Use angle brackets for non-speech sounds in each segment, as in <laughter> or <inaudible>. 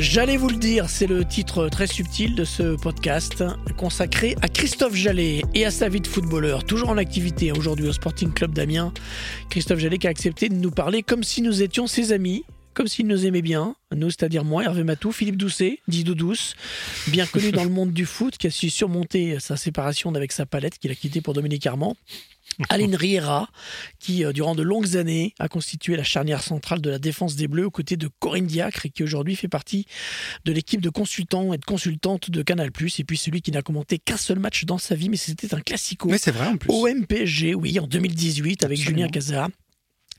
J'allais vous le dire, c'est le titre très subtil de ce podcast consacré à Christophe Jallet et à sa vie de footballeur, toujours en activité aujourd'hui au Sporting Club d'Amiens. Christophe Jallet qui a accepté de nous parler comme si nous étions ses amis, comme s'il nous aimait bien, nous, c'est-à-dire moi, Hervé Matou, Philippe Doucet, dit Douce, bien connu dans le monde du foot, qui a su surmonter sa séparation avec sa palette qu'il a quittée pour Dominique Armand. <laughs> Aline Riera, qui euh, durant de longues années a constitué la charnière centrale de la défense des Bleus aux côtés de Corinne Diacre et qui aujourd'hui fait partie de l'équipe de consultants et de consultantes de Canal+. Et puis celui qui n'a commenté qu'un seul match dans sa vie, mais c'était un classico. Mais c'est vrai en plus. OMPG, oui, en 2018 avec Julien Cazard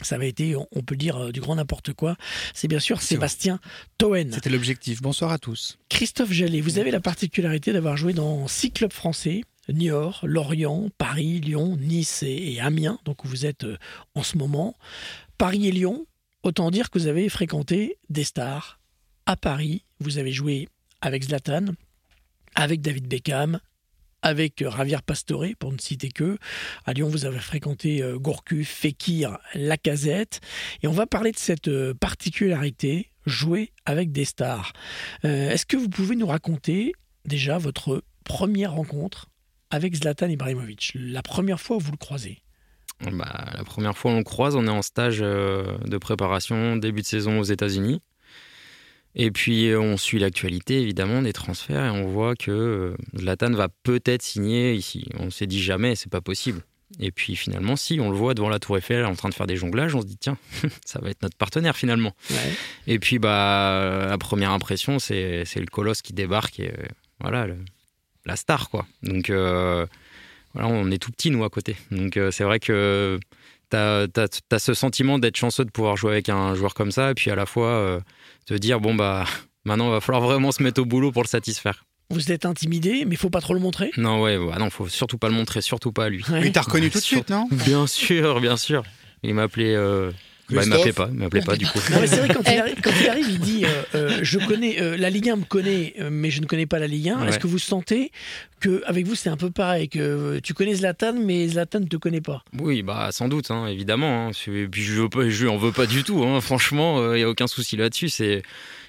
ça avait été, on peut dire, euh, du grand n'importe quoi. C'est bien sûr Sébastien Toen. C'était l'objectif. Bonsoir à tous. Christophe Jallet, vous avez la particularité d'avoir joué dans six clubs français. Niort, Lorient, Paris, Lyon, Nice et Amiens, donc où vous êtes euh, en ce moment. Paris et Lyon, autant dire que vous avez fréquenté des stars. À Paris, vous avez joué avec Zlatan, avec David Beckham, avec euh, Javier Pastore, pour ne citer que. À Lyon, vous avez fréquenté euh, Gourcuff, Fekir, Lacazette. Et on va parler de cette particularité, jouer avec des stars. Est-ce que vous pouvez nous raconter déjà votre première rencontre avec Zlatan Ibrahimovic La première fois où vous le croisez bah, La première fois où on le croise, on est en stage de préparation, début de saison aux États-Unis. Et puis on suit l'actualité évidemment des transferts et on voit que euh, Zlatan va peut-être signer ici. On s'est dit jamais, c'est pas possible. Et puis finalement, si on le voit devant la Tour Eiffel en train de faire des jonglages, on se dit tiens, <laughs> ça va être notre partenaire finalement. Et puis bah la première impression, c'est le colosse qui débarque et euh, voilà la star quoi. Donc euh, voilà, on est tout petit nous à côté. Donc c'est vrai que tu as, ce sentiment d'être chanceux de pouvoir jouer avec un joueur comme ça, et puis à la fois euh, te dire, bon, bah, <laughs> maintenant, il va falloir vraiment se mettre au boulot pour le satisfaire. Vous êtes intimidé, mais il faut pas trop le montrer Non, ouais, bah non, faut surtout pas le montrer, surtout pas à lui. Il t'a reconnu tout de suite, non? Bien sûr, bien sûr. Il m'a appelé euh, bah, il m'appelait pas, il m'appelait pas du coup. <laughs> c'est vrai quand il, arrive, quand il, arrive, il dit euh, euh, je connais euh, la Ligue 1 me connaît, mais je ne connais pas la Ligue 1. Est-ce que vous sentez que avec vous c'est un peu pareil que tu connais Zlatan, mais Zlatan ne te connaît pas? Oui, bah sans doute, hein, évidemment. Hein. Puis je veux pas, je en veux pas du tout. Hein. Franchement, il y a aucun souci là-dessus. C'est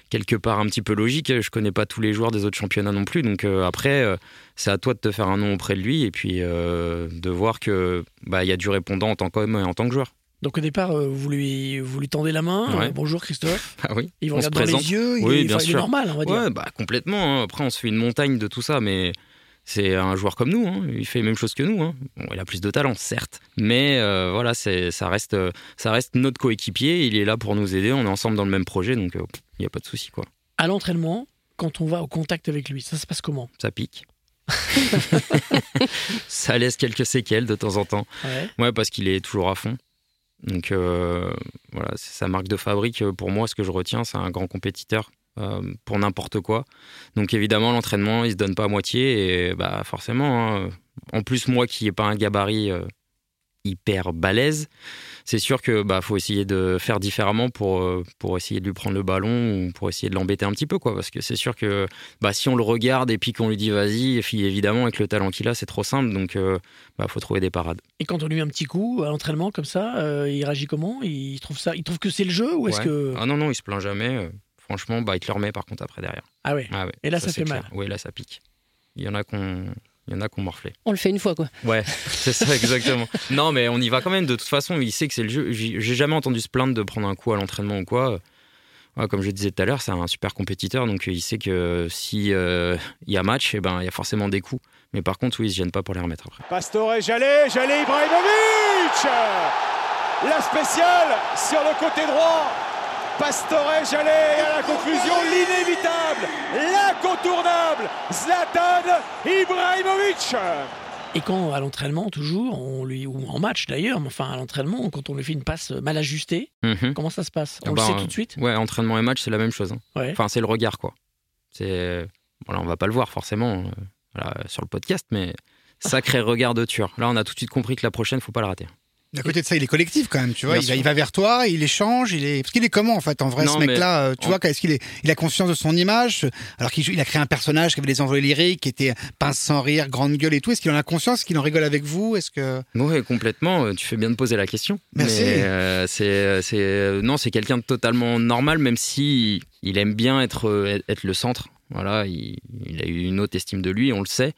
quelque part un petit peu logique. Je connais pas tous les joueurs des autres championnats non plus, donc après c'est à toi de te faire un nom auprès de lui et puis de voir que bah il y a du répondant en tant qu'homme et en tant que joueur. Donc au départ, euh, vous lui, vous lui tendez la main. Euh, bonjour Christophe. <laughs> Ah oui. Il vous regarde dans les yeux. Oui, il, bien sûr. est normal, on va dire. Ouais, bah complètement. Hein. Après, on se fait une montagne de tout ça, mais c'est un joueur comme nous. Hein. Il fait les mêmes choses que nous. Hein. Bon, il a plus de talent, certes, mais euh, voilà, ça reste, ça reste notre coéquipier. Il est là pour nous aider. On est ensemble dans le même projet, donc il n'y a pas de souci, quoi. À l'entraînement, quand on va au contact avec lui, ça se passe comment? Ça pique. <laughs> ça laisse quelques séquelles de temps en temps. Ouais, ouais parce qu'il est toujours à fond. Donc euh, voilà, c'est sa marque de fabrique. Pour moi, ce que je retiens, c'est un grand compétiteur euh, pour n'importe quoi. Donc évidemment, l'entraînement, il se donne pas à moitié et bah forcément. Hein, en plus, moi qui n'ai pas un gabarit euh, hyper balèze, c'est sûr que bah faut essayer de faire différemment pour euh, pour essayer de lui prendre le ballon ou pour essayer de l'embêter un petit peu quoi parce que c'est sûr que bah si on le regarde et puis qu'on lui dit vas-y et puis évidemment avec le talent qu'il a c'est trop simple donc euh, bah faut trouver des parades. Et quand on lui met un petit coup à l'entraînement comme ça, euh, il réagit comment? Il trouve ça il trouve que c'est le jeu ou est-ce que Ah non non, il se plaint jamais. Franchement, bah il te le remet par contre après derrière. Ah ouais. Ah et là ça, fait mal. Oui, là ça pique. Il y en a qu'on il y en a qui ont morflé. On le fait une fois, quoi. Ouais, c'est ça, <laughs> exactement. non, mais on y va quand même. De toute façon, il sait que c'est le jeu. J'ai jamais entendu se plaindre de prendre un coup à l'entraînement ou quoi. comme je disais tout à l'heure, c'est un super compétiteur, donc il sait que si euh, il y a match, eh ben il y a forcément des coups. Mais par contre, oui, il se gêne pas pour les remettre après. Pastore, Jallet, Jallet Ibrahimovic La spéciale sur le côté droit Pastore Jallet à la conclusion, l'inévitable, l'incontournable, Zlatan Ibrahimovic. Et quand à l'entraînement, toujours, on lui, ou en match d'ailleurs, mais enfin à l'entraînement, quand on lui fait une passe mal ajustée, Mhm. comment ça se passe? On Ah le bah, sait tout de suite? Ouais, entraînement et match, c'est la même chose. hein. Ouais. Enfin, c'est le regard, quoi. C'est. Voilà, on va pas le voir forcément euh, voilà, sur le podcast, mais sacré regard de tueur. Là, on a tout de suite compris que la prochaine, faut pas le rater. À côté de ça, il est collectif quand même, tu vois. Il va, sûr. il va vers toi, il échange, il est. Parce qu'il est comment en fait, en vrai, Non, ce mec-là euh, Tu vois, est-ce qu'il est, il a conscience de son image Alors qu'il a créé un personnage qui avait des envolées lyriques, qui était pince sans rire, grande gueule et tout. Est-ce qu'il en a conscience Est-ce qu'il en rigole avec vous? Est-ce que Oui, complètement. euh, Tu fais bien de poser la question. Merci. Mais, euh, c'est, c'est, euh, non, c'est quelqu'un de totalement normal, même si il aime bien être, être le centre. Voilà, il, a eu une haute estime de lui, on le sait.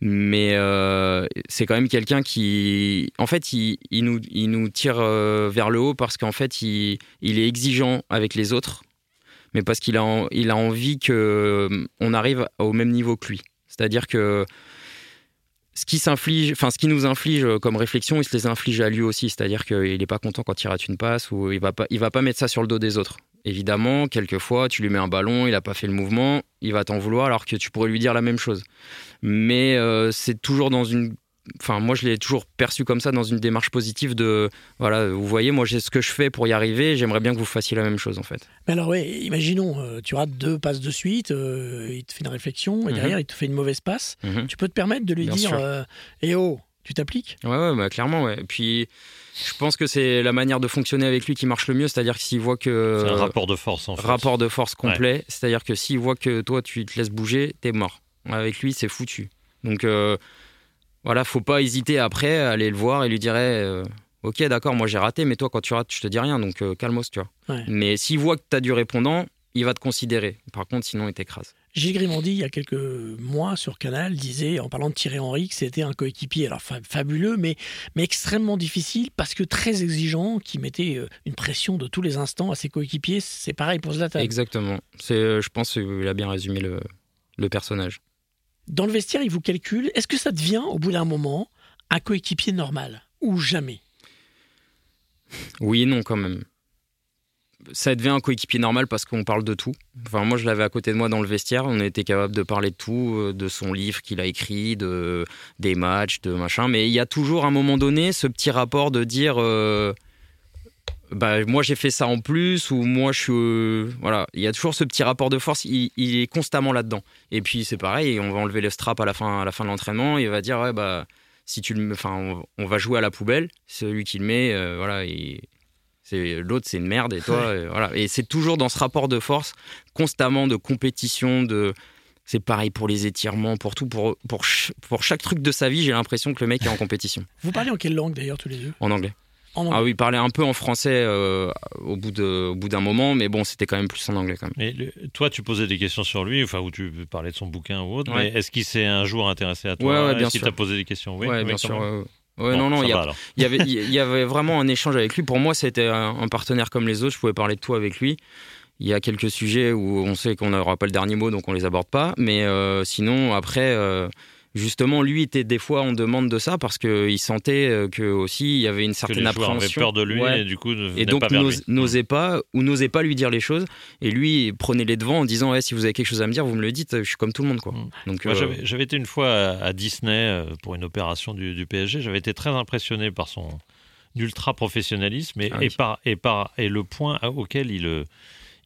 Mais euh, c'est quand même quelqu'un qui, en fait, il, nous, tire euh, vers le haut parce qu'en fait, il, est exigeant avec les autres, mais parce qu'il a, il a envie que euh, on arrive au même niveau que lui. C'est-à-dire que ce qui s'inflige, enfin ce qui nous inflige comme réflexion, il se les inflige à lui aussi. C'est-à-dire qu'il n'est pas content quand il rate une passe ou il va il va pas mettre ça sur le dos des autres. Évidemment, quelquefois, tu lui mets un ballon, il n'a pas fait le mouvement, il va t'en vouloir alors que tu pourrais lui dire la même chose. Mais euh, c'est toujours dans une, enfin moi je l'ai toujours perçu comme ça dans une démarche positive de, voilà, vous voyez, moi j'ai ce que je fais pour y arriver, j'aimerais bien que vous fassiez la même chose en fait. Mais alors, ouais, imaginons, euh, tu rates deux passes de suite, euh, il te fait une réflexion, et Mhm. derrière, il te fait une mauvaise passe. Mhm. Tu peux te permettre de lui Bien dire Eh oh, tu t'appliques? Ouais, ouais, bah, clairement, ouais. Et puis, je pense que c'est la manière de fonctionner avec lui qui marche le mieux, c'est-à-dire que s'il voit que. C'est un rapport de force en fait. rapport de force complet, c'est-à-dire que s'il voit que toi, tu te laisses bouger, t'es mort. Avec lui, c'est foutu. Donc, euh, voilà, faut pas hésiter après à aller le voir et lui dire euh, Ok, d'accord, moi j'ai raté, mais toi, quand tu rates, je te dis rien, donc euh, calmos, tu vois. Ouais. Mais s'il voit que t'as du répondant, il va te considérer. Par contre, sinon, il t'écrase. Gilles Grimandi, il y a quelques mois sur Canal, disait, en parlant de Thierry Henry, que c'était un coéquipier alors fa- fabuleux, mais, mais extrêmement difficile parce que très exigeant, qui mettait euh, une pression de tous les instants à ses coéquipiers. C'est pareil pour Zlatan. Exactement. C'est, euh, je pense qu'il a bien résumé le, le personnage. Dans le vestiaire, il vous calcule. Est-ce que ça devient, au bout d'un moment, un coéquipier normal? Ou jamais? Oui et non quand même. Ça devient un coéquipier normal parce qu'on parle de tout. Enfin, moi, je l'avais à côté de moi dans le vestiaire. On était capable de parler de tout, euh, de son livre qu'il a écrit, de des matchs, de machin. Mais il y a toujours à un moment donné ce petit rapport de dire, euh, bah moi j'ai fait ça en plus ou moi je suis, euh, voilà. Il y a toujours ce petit rapport de force. Il, est constamment là-dedans. Et puis c'est pareil. On va enlever le strap à la fin, à la fin de l'entraînement. Il va dire, ouais bah si tu enfin, on, va jouer à la poubelle. Celui qui le met, voilà, l'autre, c'est une merde et toi, euh, voilà. Et c'est toujours dans ce rapport de force, constamment de compétition, de. C'est pareil pour les étirements, pour tout, pour, pour, ch- pour chaque truc de sa vie, j'ai l'impression que le mec est en compétition. <laughs> Vous parlez en quelle langue d'ailleurs tous les deux? En anglais. En anglais. Ah oui, il parlait un peu en français euh, au bout de- au bout d'un moment, mais bon, c'était quand même plus en anglais quand même. Mais le- toi, tu posais des questions sur lui, enfin, ou tu parlais de son bouquin ou autre, Ouais. mais est-ce qu'il s'est un jour intéressé à toi? Ouais, ouais, bien Est-ce qu'il t'a posé des questions? Oui, bien sûr. Ouais, Bon, non, non, il y, <laughs> y avait, il y avait vraiment un échange avec lui. Pour moi, c'était un, un partenaire comme les autres. Je pouvais parler de tout avec lui. Il y a quelques sujets où on sait qu'on n'aura pas le dernier mot, donc on les aborde pas. Mais euh, sinon, après, euh, justement, lui était des fois en demande de ça parce qu'il sentait euh, que aussi il y avait une Que certaine les joueurs avaient appréhension. peur de lui Ouais. et du coup ne Et donc n'osait pas ou n'osait pas lui dire les choses. Et lui prenait les devants en disant ouais, si vous avez quelque chose à me dire, vous me le dites. Je suis comme tout le monde quoi. Mm. Donc euh, j'avais- été une fois à, Disney euh, pour une opération du, du PSG. J'avais été très impressionné par son ultra professionnalisme et, Ah et par, et, par, et le point auquel il,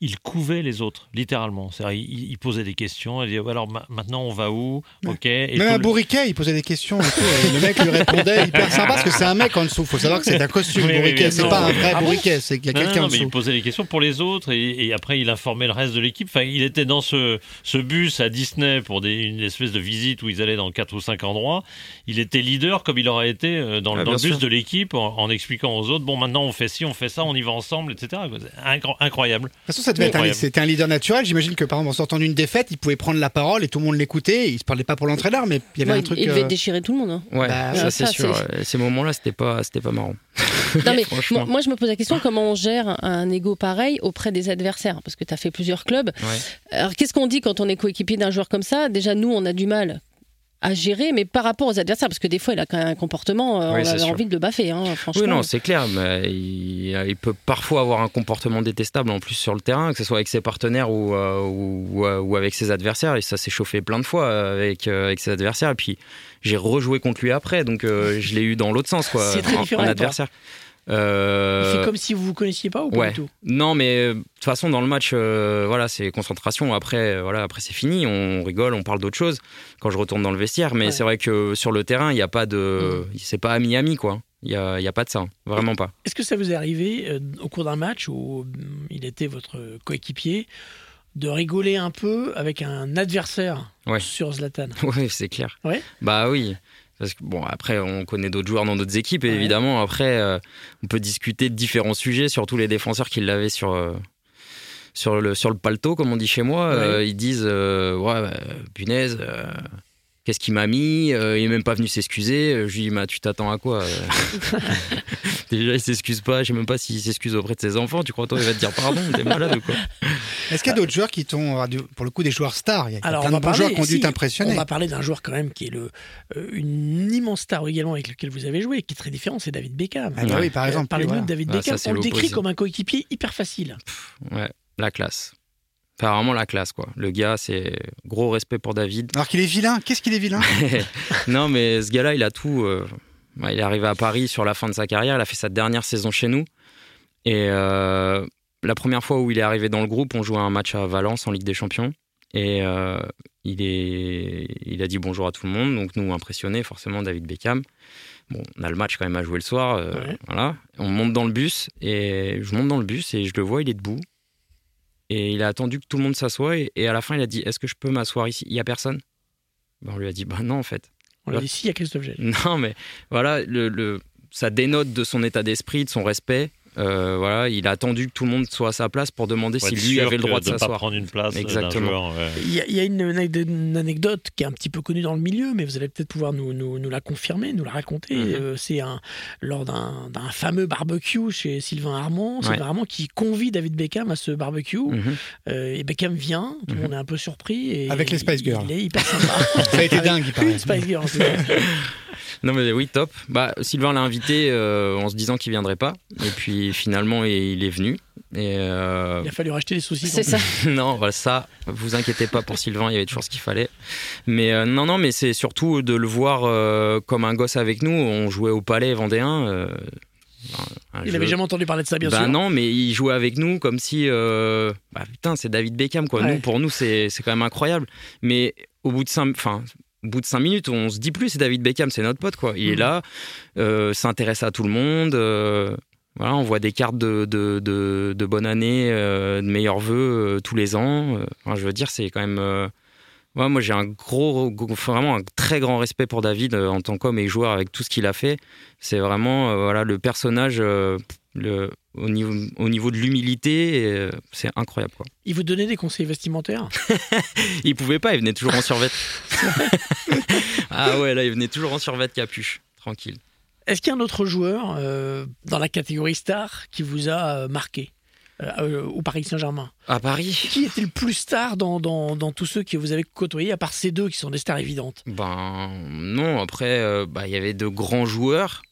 il couvait les autres, littéralement. C'est-à-dire, il, il posait des questions. Il disait alors ma- maintenant on va où? Ok. Et Même à le- Bourriquet, il posait des questions. Et tout, et le mec lui répondait <laughs> hyper sympa parce que c'est un mec en dessous. Faut savoir que c'est un costume Oui, Bourriquet. oui, c'est pas un vrai Ah Bourriquet, c'est qu'il y a quelqu'un en mais dessous. il posait des questions pour les autres et, et après il informait le reste de l'équipe. Enfin, il était dans ce, ce bus à Disney pour des, une espèce de visite où ils allaient dans quatre ou cinq endroits. Il était leader comme il aurait été euh, dans, le- Ah, dans le bien bus sûr. de l'équipe en, en expliquant aux autres bon maintenant on fait ci, on fait ça, on y va ensemble, etc. incroyable. De toute façon, ça devait être un, Incroyable. c'était un leader naturel. J'imagine que par exemple, en sortant d'une défaite, il pouvait prendre la parole et tout le monde l'écoutait. Il se parlait pas pour l'entraîneur, mais il y avait Ouais, un truc. il devait euh, déchirer tout le monde. hein. ouais, Bah, ça c'est sûr. Ces moments-là, c'était pas, c'était pas marrant. Non, mais <laughs> moi, moi, je me pose la question comment on gère un ego pareil auprès des adversaires? Parce que tu as fait plusieurs clubs. Ouais. Alors, qu'est-ce qu'on dit quand on est coéquipier d'un joueur comme ça? Déjà, nous, on a du mal à gérer, mais par rapport aux adversaires, parce que des fois, il a quand même un comportement, euh, Oui, on avait sûr. envie de le baffer, hein, franchement. Oui, non, c'est clair. Mais il, il peut parfois avoir un comportement détestable en plus sur le terrain, que ce soit avec ses partenaires ou, euh, ou, ou, euh, ou avec ses adversaires. Et ça s'est chauffé plein de fois avec, euh, avec ses adversaires. Et puis j'ai rejoué contre lui après, donc je l'ai eu dans l'autre sens, quoi, en, en adversaire. Euh, fait comme si vous vous connaissiez pas ou pas ouais. du tout Non, mais euh, de toute façon, dans le match, euh, voilà, c'est concentration. Après, voilà, après c'est fini. On rigole, on parle d'autre chose quand je retourne dans le vestiaire. Mais Ouais. c'est vrai que sur le terrain, il n'y a pas de, c'est pas ami ami quoi. Il y a, a pas de ça, vraiment pas. Est-ce que ça vous est arrivé euh, au cours d'un match où hum, il était votre coéquipier de rigoler un peu avec un adversaire Ouais. sur Zlatan <laughs> Oui, c'est clair. Ouais. Bah oui. Parce que bon, après, on connaît d'autres joueurs dans d'autres équipes, et Ouais. évidemment. Après, euh, on peut discuter de différents sujets, surtout les défenseurs qui l'avaient sur. euh, sur le, sur le paletot, comme on dit chez moi, Ouais. euh, ils disent Ouais, bah, punaise, qu'est-ce qu'il m'a mis Euh, Il est même pas venu s'excuser. Je lui dis bah, Tu t'attends à quoi euh <laughs> Déjà, il s'excuse pas. Je sais même pas s'il s'excuse auprès de ses enfants. Tu crois, toi, il va te dire pardon T'es malade ou quoi <laughs> Est-ce qu'il y a d'autres joueurs qui t'ont, euh, pour le coup, des joueurs stars? Il y a Alors, plein on de bons parler, joueurs qui ont dû si, t'impressionner. On va parler d'un joueur quand même qui est le, euh, une immense star également avec lequel vous avez joué, qui est très différent, c'est David Beckham. Ah bah oui, par Euh, exemple. Parlez-nous voilà. de David Ah, ça, Beckham. c'est on le décrit comme un coéquipier hyper facile. Ouais, la classe. Enfin, vraiment la classe, quoi. Le gars, c'est gros respect pour David. Alors qu'il est vilain, qu'est-ce qu'il est vilain? <laughs> Non, mais ce gars-là, il a tout. euh, il est arrivé à Paris sur la fin de sa carrière. Il a fait sa dernière saison chez nous. Et euh, la première fois où il est arrivé dans le groupe, on jouait un match à Valence en Ligue des Champions. Et euh, il, est, il a dit bonjour à tout le monde. Donc, nous, impressionnés, forcément, David Beckham. Bon, on a le match quand même à jouer le soir. euh, Ouais. Voilà. On monte dans le bus. Et je monte dans le bus et je le vois, il est debout. Et il a attendu que tout le monde s'assoie. Et, et à la fin, il a dit Est-ce que je peux m'asseoir ici? Il y a personne? Ben, On lui a dit Bah non, en fait. On l'a Ouais. dit ici, il y a Christophe Gell. <laughs> Non, mais voilà, le, le- ça dénote de son état d'esprit, de son respect. Euh, voilà, il a attendu que tout le monde soit à sa place pour demander Faut si lui avait le droit de s'asseoir. prendre une place euh, Exactement. joueur, ouais. Il y a, il y a une, anecdote- une anecdote qui est un petit peu connue dans le milieu, mais vous allez peut-être pouvoir nous, nous- nous la confirmer, nous la raconter. Mhm. Euh, c'est un, lors d'un fameux barbecue chez Sylvain Armand. Ouais. Sylvain Armand qui convie David Beckham à ce barbecue. Mhm. Euh, et Beckham vient, tout le Mhm. monde est un peu surpris. Et Avec les Spice Girls. Il est hyper sympa. <laughs> Ça a été dingue, il paraît. Une Spice Girl, c'est ça. Non, mais oui, top. Bah, Sylvain l'a invité euh, en se disant qu'il viendrait pas. Et puis finalement, il est venu. Et euh, Il a fallu racheter des saucisses. C'est ça. <laughs> non, voilà, ça, vous inquiétez pas pour Sylvain, il y avait toujours ce qu'il fallait. Mais euh, non, non, mais c'est surtout de le voir euh, comme un gosse avec nous. On jouait au Palais Vendéen. euh, un- un Il jeu- avait jamais entendu parler de ça, bien bah sûr. non, mais il jouait avec nous comme si, euh, bah putain, c'est David Beckham quoi. Ouais. Nous, pour nous, c'est c'est quand même incroyable. Mais au bout de cinq, enfin, au bout de cinq minutes, on se dit plus, c'est David Beckham, c'est notre pote quoi. Il est Mhm. là, euh, s'intéresse à tout le monde. euh, voilà, on voit des cartes de, de, de, de bonne année, euh, de meilleurs vœux euh, tous les ans. Euh, enfin, je veux dire, c'est quand même. euh, ouais, moi, j'ai un gros, vraiment un très grand respect pour David en tant qu'homme et joueur avec tout ce qu'il a fait. C'est vraiment voilà le personnage. le, au, niveau, au niveau de l'humilité, c'est incroyable. Quoi. Il vous donnait des conseils vestimentaires? <laughs> Il pouvait pas, il venait toujours en survêt. <laughs> ah ouais, là, il venait toujours en survêt capuche, tranquille. Est-ce qu'il y a un autre joueur euh, dans la catégorie star qui vous a euh, marqué euh, au Paris Saint-Germain? À Paris? Qui était le plus star dans, dans, dans tous ceux que vous avez côtoyés, à part ces deux qui sont des stars évidentes? Ben non, après, euh, bah, il y avait de grands joueurs.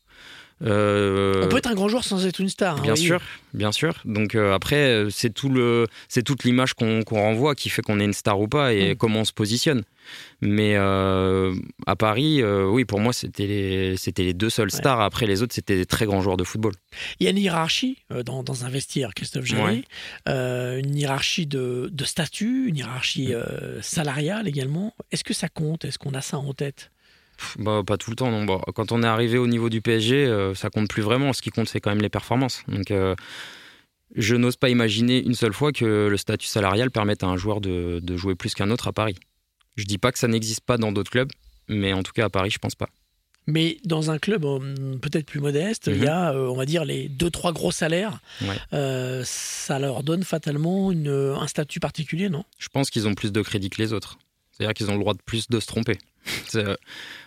Euh, On peut être un grand joueur sans être une star. hein, Bien oui. sûr, bien sûr. Donc euh, après, c'est tout le, c'est toute l'image qu'on renvoie qui fait qu'on est une star ou pas et Mm. comment on se positionne. Mais euh, à Paris, oui, pour moi, c'était les, c'était les deux seules Ouais. stars. Après, les autres, c'était des très grands joueurs de football. Il y a une hiérarchie dans, dans un vestiaire, Christophe Jallet. Ouais. Une hiérarchie de, de statut, une Mm. hiérarchie euh, salariale également. Est-ce que ça compte? Est-ce qu'on a ça en tête? Bah, pas tout le temps, non. Bon, quand on est arrivé au niveau du PSG, euh, ça compte plus vraiment. Ce qui compte, c'est quand même les performances. Donc, euh, je n'ose pas imaginer une seule fois que le statut salarial permette à un joueur de, de jouer plus qu'un autre à Paris. Je dis pas que ça n'existe pas dans d'autres clubs, mais en tout cas à Paris, je pense pas. Mais dans un club euh, peut-être plus modeste, il y a, euh, on va dire, les deux, trois gros salaires. Mhm. Ouais. Euh, ça leur donne fatalement une, un statut particulier, non? Je pense qu'ils ont plus de crédit que les autres. C'est-à-dire qu'ils ont le droit de plus de se tromper. C'est-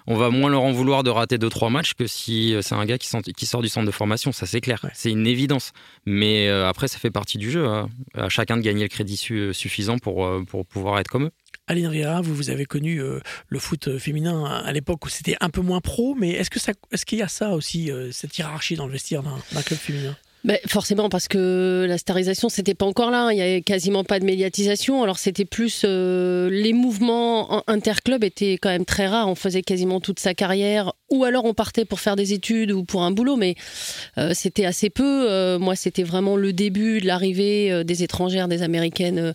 On va moins leur en vouloir de rater 2-3 matchs que si euh, c'est un gars qui, sort- qui sort du centre de formation, ça c'est clair, Ouais. c'est une évidence. Mais euh, après, ça fait partie du jeu, hein. à chacun de gagner le crédit su- suffisant pour, euh, pour pouvoir être comme eux. Aline Riera, vous, vous avez connu euh, le foot euh, féminin à l'époque où c'était un peu moins pro, mais est-ce qu'il y a ça aussi, euh, cette hiérarchie dans le vestiaire d'un club féminin? Ben, forcément, parce que la starisation, c'était pas encore là. Il y avait quasiment pas de médiatisation. Alors, c'était plus euh, les mouvements en- interclubs étaient quand même très rares. On faisait quasiment toute sa carrière, ou alors on partait pour faire des études ou pour un boulot, mais euh, c'était assez peu. Euh, moi, c'était vraiment le début de l'arrivée des étrangères, des américaines.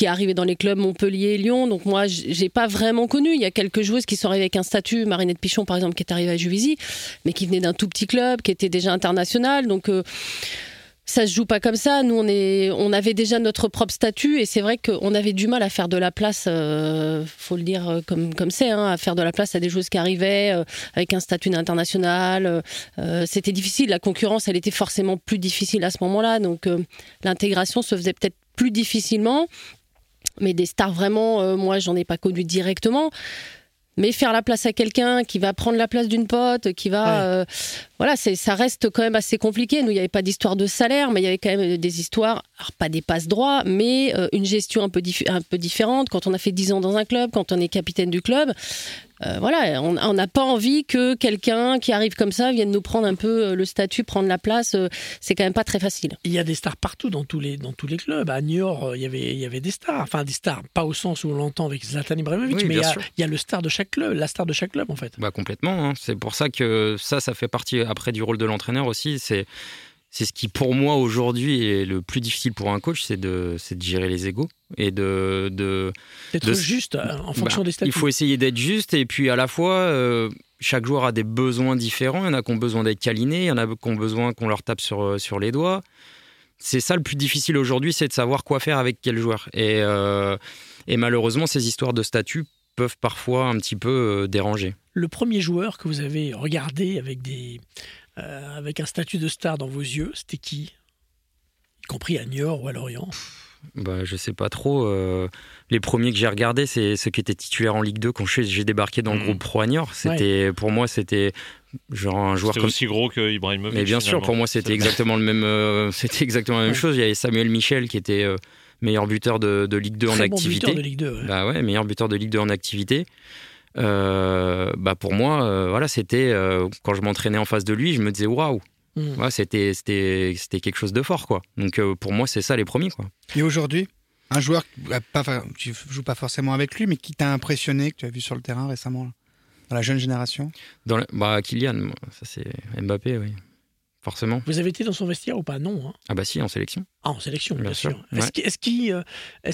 Qui arrivaient dans les clubs Montpellier et Lyon. Donc moi, j'ai pas vraiment connu. Il y a quelques joueuses qui sont arrivées avec un statut, Marinette Pichon par exemple, qui est arrivée à Juvisy, mais qui venait d'un tout petit club, qui était déjà international. Donc euh, ça se joue pas comme ça. Nous, on, est, on avait déjà notre propre statut et c'est vrai qu'on avait du mal à faire de la place, euh, faut le dire euh, comme comme c'est, hein, à faire de la place à des joueuses qui arrivaient euh, avec un statut international. Euh, C'était difficile. La concurrence, elle était forcément plus difficile à ce moment-là. Donc l'intégration se faisait peut-être plus difficilement. Mais des stars vraiment, euh, moi, j'en ai pas connu directement. Mais faire la place à quelqu'un qui va prendre la place d'une pote, qui va, Ouais. Voilà, c'est, ça reste quand même assez compliqué. Nous, il n'y avait pas d'histoire de salaire, mais il y avait quand même des histoires, alors pas des passes droits, mais euh, une gestion un peu, dif- un peu différente. Quand on a fait 10 ans dans un club, quand on est capitaine du club, euh, voilà, on n'a pas envie que quelqu'un qui arrive comme ça vienne nous prendre un peu euh, le statut, prendre la place. euh, c'est quand même pas très facile. Il y a des stars partout dans tous les, dans tous les clubs. À Niort, euh, il y avait, il y avait des stars. Enfin, des stars, pas au sens où on l'entend avec Zlatan Ibrahimovic, Oui, mais il y, bien a, sûr. il y a le star de chaque club, la star de chaque club en fait. Bah complètement. hein. C'est pour ça que ça, ça fait partie après du rôle de l'entraîneur aussi. C'est c'est ce qui pour moi aujourd'hui est le plus difficile pour un coach, c'est de c'est de gérer les égaux et de de D'être juste euh, en fonction bah, des statuts. Il faut essayer d'être juste et puis à la fois, euh, chaque joueur a des besoins différents. Il y en a qui ont besoin d'être câlinés, il y en a qui ont besoin qu'on leur tape sur, euh, sur les doigts. C'est ça le plus difficile aujourd'hui, c'est de savoir quoi faire avec quel joueur. Et, euh, et malheureusement, ces histoires de statut peuvent parfois un petit peu euh, déranger. Le premier joueur que vous avez regardé avec, des, euh, avec un statut de star dans vos yeux, c'était qui? Y compris à Niort ou à Lorient Bah, je sais pas trop. euh, les premiers que j'ai regardés, c'est ceux qui étaient titulaires en Ligue 2 quand j'ai débarqué dans le Mhm. groupe Pro Niort. C'était pour moi, c'était genre un joueur C'était comme aussi gros que Ibrahimovic. Mais bien sûr, pour moi, c'était exactement le même. euh, <laughs> c'était exactement la même Ouais. chose. Il y avait Samuel Michel qui était euh, meilleur buteur de, de Ligue 2 en bon activité. buteur de Ligue 2. ouais. Bah ouais, meilleur buteur de Ligue 2 en activité. Euh, bah pour moi, euh, voilà, c'était euh, quand je m'entraînais en face de lui, je me disais waouh, Mm. ouais, c'était c'était c'était quelque chose de fort quoi. Donc euh, pour moi, c'est ça les premiers quoi. Et aujourd'hui, un joueur, pas, tu joues pas forcément avec lui, mais qui t'a impressionné, que tu as vu sur le terrain récemment, là, dans la jeune génération? Dans le- bah Kylian, ça c'est Mbappé, oui, forcément. Vous avez été dans son vestiaire ou pas? Non. hein. Ah bah si, en sélection. Ah, en sélection, bien, Bien sûr. sûr, Est-ce ouais. qu'il- qu'il, euh,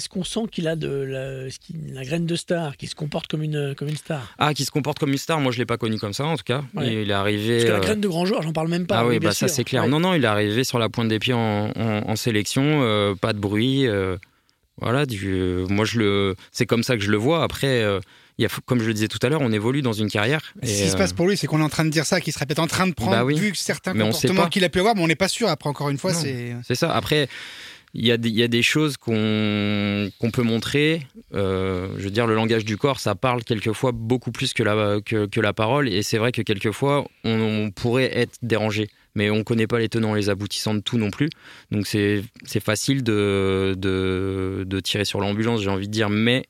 qu'on sent qu'il a de la, qu'il- graine de star, qu'il se comporte comme une, comme une star? Ah, qui se comporte comme une star, moi je l'ai pas connu comme ça en tout cas. Ouais. Il est arrivé. Parce que la euh, graine de grand joueur, j'en parle même pas. Ah oui, bien bah ça c'est clair. Ouais. Non, non, il est arrivé sur la pointe des pieds en, en- en sélection, euh, pas de bruit. euh, voilà, du, moi je le, c'est comme ça que je le vois. Après, euh, il y a, comme je le disais tout à l'heure, on évolue dans une carrière. Ce et, qui se euh, passe pour lui, c'est qu'on est en train de dire ça, qu'il serait peut-être en train de prendre, Bah oui. vu que certains Mais comportements qu'il a pu avoir, mais on n'est pas sûr. Après, encore une fois, c'est. C'est ça. Après, il y, a des- il y a des choses qu'on peut montrer. Euh, je veux dire, le langage du corps, ça parle quelquefois beaucoup plus que la, que, que la parole. Et c'est vrai que quelquefois, on, on pourrait être dérangé. Mais on ne connaît pas les tenants et les aboutissants de tout non plus. Donc c'est c'est facile de, de, de tirer sur l'ambulance, j'ai envie de dire. Mais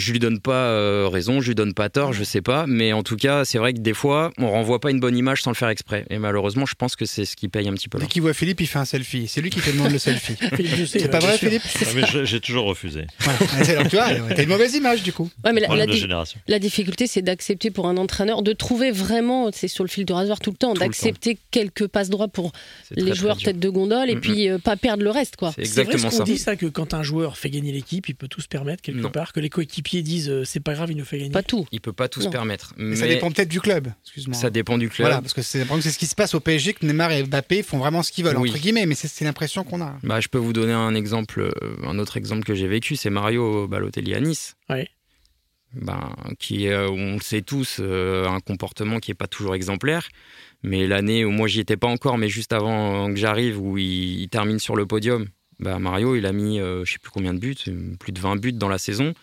je lui donne pas euh, raison, je lui donne pas tort, je sais pas. Mais en tout cas, c'est vrai que des fois, on renvoie pas une bonne image sans le faire exprès. Et malheureusement, je pense que c'est ce qui paye un petit peu. Dès qu'il voit Philippe, il fait un selfie. C'est lui qui te demande le selfie. <laughs> C'est ouais, pas vrai, sûr. Philippe j'ai toujours refusé. Voilà. Tu vois, t'as une mauvaise image du coup. Ouais, mais la, la Problème de di- génération. La difficulté, c'est d'accepter pour un entraîneur de trouver vraiment, c'est sur le fil de rasoir tout le temps, d'accepter quelques passes droits pour les très, joueurs tête de gondole et Mm, puis euh, pas perdre le reste, quoi. C'est C'est vrai ce exactement qu'on dit ça que quand un joueur fait gagner l'équipe, il peut tout se permettre quelque Non. part, que les coéquipiers disent euh, c'est pas grave, il nous fait gagner. Pas tout. Il peut pas tout Non. se permettre. Mais ça dépend peut-être du club. Excuse-moi. ça dépend du club. Voilà, parce que c'est ce qui se passe au PSG, que Neymar et Mbappé font vraiment ce qu'ils veulent, Oui. entre guillemets, mais c'est c'est l'impression qu'on a. Bah, je peux vous donner un exemple, euh, un autre exemple que j'ai vécu, c'est Mario Balotelli à Nice. Ouais. Ben, qui est, euh, on le sait tous, euh, un comportement qui est pas toujours exemplaire. Mais l'année où moi j'y étais pas encore, mais juste avant que j'arrive, où il, il termine sur le podium, bah, Mario il a mis, euh, je sais plus combien de buts, plus de 20 buts dans la saison.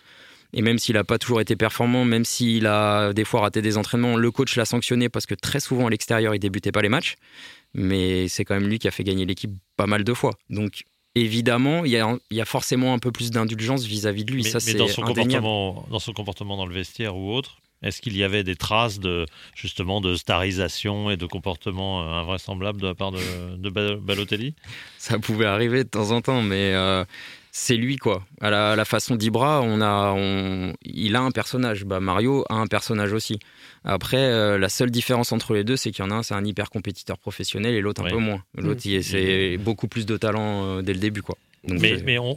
Et même s'il n'a pas toujours été performant, même s'il a des fois raté des entraînements, le coach l'a sanctionné parce que très souvent à l'extérieur, il débutait pas les matchs. Mais c'est quand même lui qui a fait gagner l'équipe pas mal de fois. Donc évidemment, il y a, il y a forcément un peu plus d'indulgence vis-à-vis de lui. Mais, ça, mais dans son comportement, dans son comportement dans le vestiaire ou autre, est-ce qu'il y avait des traces de justement de starisation et de comportement euh, invraisemblable de la part de, de Ba- Balotelli? Ça pouvait arriver de temps en temps, mais euh, c'est lui quoi. À la, à la façon d'Ibra, on a, on, il a un personnage. Bah, Mario a un personnage aussi. Après, euh, la seule différence entre les deux, c'est qu'il y en a un, c'est un hyper compétiteur professionnel et l'autre un Ouais. peu moins. L'autre, il- c'est beaucoup plus de talent euh, dès le début quoi. Donc, Mais, mais on,